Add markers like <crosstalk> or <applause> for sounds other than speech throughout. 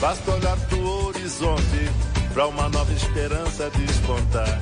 Basta olhar pro horizonte para uma nova esperança despontar.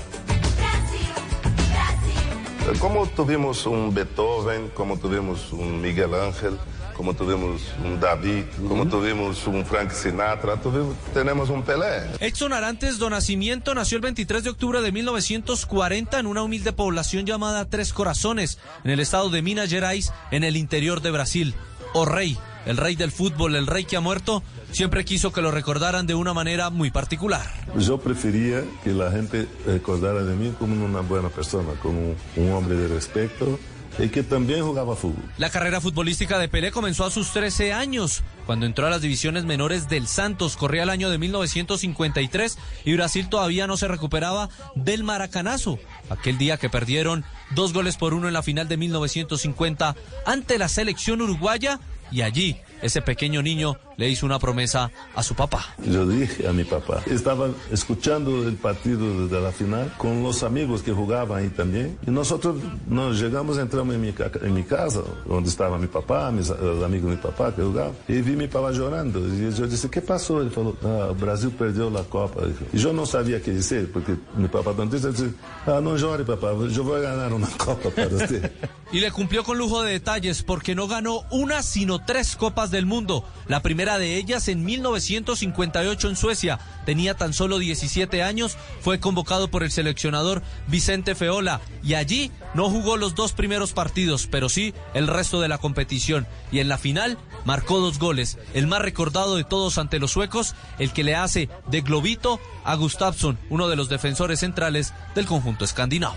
Como tuvimos um Beethoven, como tuvimos um Miguel Ángel, como tuvimos un David, como tuvimos un Frank Sinatra, tuvimos, tenemos un Pelé. Edson Arantes do Nacimiento nació el 23 de octubre de 1940 en una humilde población llamada Tres Corazones, en el estado de Minas Gerais, en el interior de Brasil. O rey, el rey del fútbol, el rey que ha muerto, siempre quiso que lo recordaran de una manera muy particular. Yo prefería que la gente recordara de mí como una buena persona, como un hombre de respeto y que también jugaba fútbol. La carrera futbolística de Pelé comenzó a sus 13 años, cuando entró a las divisiones menores del Santos. Corría el año de 1953 y Brasil todavía no se recuperaba del maracanazo, aquel día que perdieron dos goles por uno en la final de 1950 ante la selección uruguaya y allí ese pequeño niño le hizo una promesa a su papá. Yo dije a mi papá, estaba escuchando el partido de la final con los amigos que jugaban ahí también. Y nosotros nos llegamos, entramos en mi, en mi casa, donde estaba mi papá, mis amigos de mi papá que jugaban. Y vi mi papá llorando. Y yo dije, ¿qué pasó? Él falou, ah, Brasil perdió la Copa. Y yo no sabía qué decir, porque mi papá también dice, ah, no llore papá, yo voy a ganar una <laughs> Copa para usted. y le cumplió con lujo de detalles, porque no ganó una, sino tres Copas del Mundo. La primera de ellas en 1958 en Suecia. Tenía tan solo 17 años, fue convocado por el seleccionador Vicente Feola y allí no jugó los dos primeros partidos, pero sí el resto de la competición. Y en la final marcó dos goles, el más recordado de todos ante los suecos, el que le hace de globito a Gustafsson, uno de los defensores centrales del conjunto escandinavo.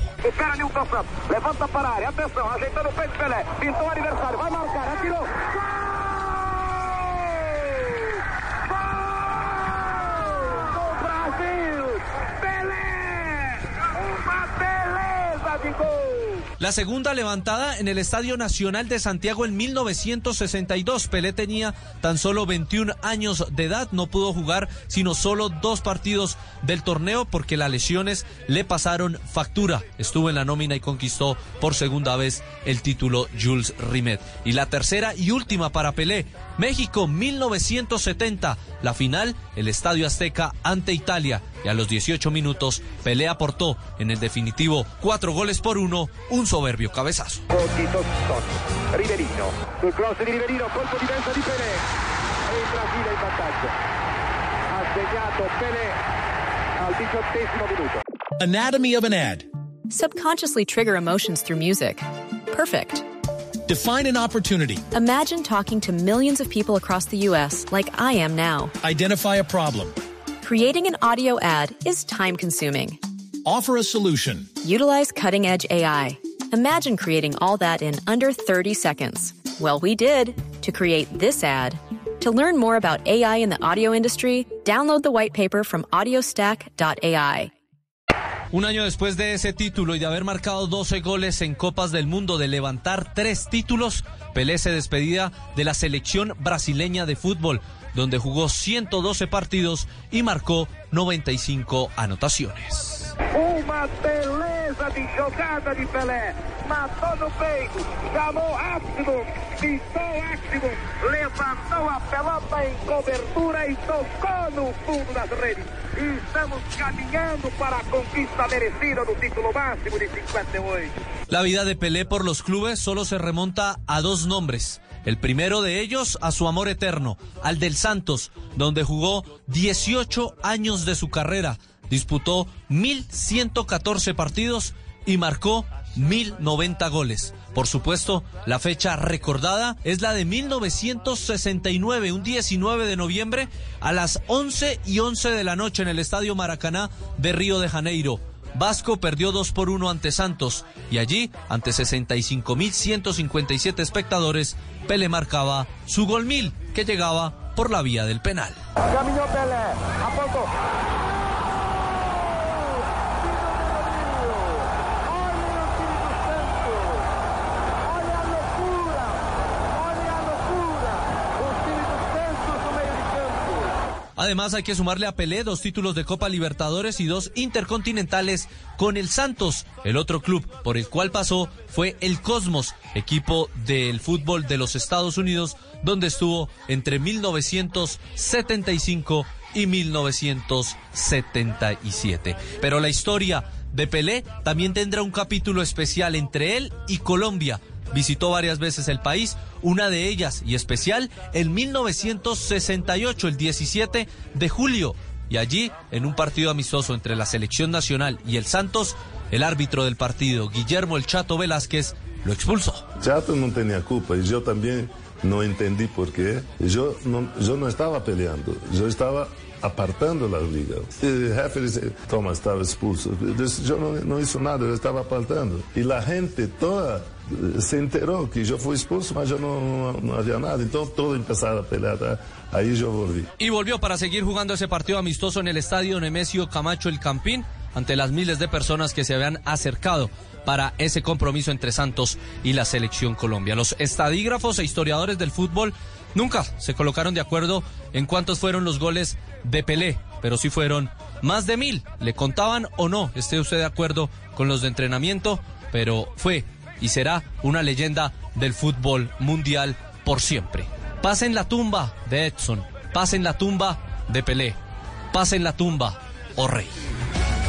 marcar. La segunda levantada en el Estadio Nacional de Santiago en 1962. Pelé tenía tan solo 21 años de edad, no pudo jugar sino solo dos partidos del torneo porque las lesiones le pasaron factura. Estuvo en la nómina y conquistó por segunda vez el título Jules Rimet. Y la tercera y última para Pelé, México 1970, la final, el Estadio Azteca ante Italia. Y a los 18 minutos, Pelé aportó en el definitivo cuatro goles por uno, un soberbio cabezazo. Riverino, sul cross di Riverino, colpo di testa di Pelé. E il Brasile in vantaggio. Ha segnato Pelé al diciottesimo minuto. Anatomy of an ad. Subconsciously trigger emotions through music. Perfect. Define an opportunity. Imagine talking to millions of people across the U.S. like I am now. Identify a problem. Creating an audio ad is time consuming. Offer a solution. Utilize cutting edge AI. Imagine creating all that in under 30 seconds. Well, we did to create this ad. To learn more about AI in the audio industry, download the white paper from audiostack.ai. Un año después de ese título y de haber marcado 12 goles en Copas del Mundo, de levantar tres títulos, Pelé se despedía de la selección brasileña de fútbol, donde jugó 112 partidos y marcou 95 anotaciones. Uma beleza de jogada de Pelé. Matou no peito, chamou Ácido, pisou Ácido, levantou a pelota em cobertura e tocou no fundo das redes. E estamos caminhando para a conquista merecida do título máximo de 58. La vida de Pelé por los clubes solo se remonta a dos nombres. El primero de ellos a su amor eterno, al del Santos, donde jugó 18 años de su carrera, disputó 1.114 partidos y marcó 1.090 goles. Por supuesto, la fecha recordada es la de 1969, un 19 de noviembre a las 11 y 11 de la noche en el Estadio Maracaná de Río de Janeiro. Vasco perdió 2 por 1 ante Santos y allí, ante 65.157 espectadores, Pele marcaba su gol mil que llegaba por la vía del penal. Caminhou Pelé, apontou. Olha a loucura! Olha a loucura! O time do Santos no meio de campo. Además hay que sumarle a Pelé dos títulos de Copa Libertadores y dos intercontinentales con el Santos. El otro club por el cual pasó fue el Cosmos, equipo del fútbol de los Estados Unidos, donde estuvo entre 1975 y 1977. Pero la historia de Pelé también tendrá un capítulo especial entre él y Colombia. Visitó varias veces el país, una de ellas y especial en 1968, el 17 de julio. Y allí, en un partido amistoso entre la selección nacional y el Santos, el árbitro del partido, Guillermo El Chato Velázquez, lo expulsó. Chato não tinha culpa e eu também não entendi por quê. Eu não, eu não estava peleando, eu estava apartando a liga. O referee disse, Thomas estava expulso. Eu não, não hice nada, eu estava apartando. E a gente toda eh, se enterou que eu fui expulso, mas não, não havia nada. Então todos começaram a pelear. Tá? Aí eu volvi. Y volvió para seguir jugando ese partido amistoso en el estadio Nemesio Camacho El Campín ante las miles de personas que se habían acercado para ese compromiso entre Santos y la selección Colombia. Los estadígrafos e historiadores del fútbol nunca se colocaron de acuerdo en cuántos fueron los goles de Pelé, pero sí fueron más de mil. ¿Le contaban o no? Esté usted de acuerdo con los de entrenamiento, pero fue y será una leyenda del fútbol mundial por siempre. Pasen la tumba de Edson, pasen la tumba de Pelé, pasen la tumba, oh rey.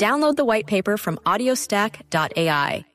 download the white paper from audiostack.ai.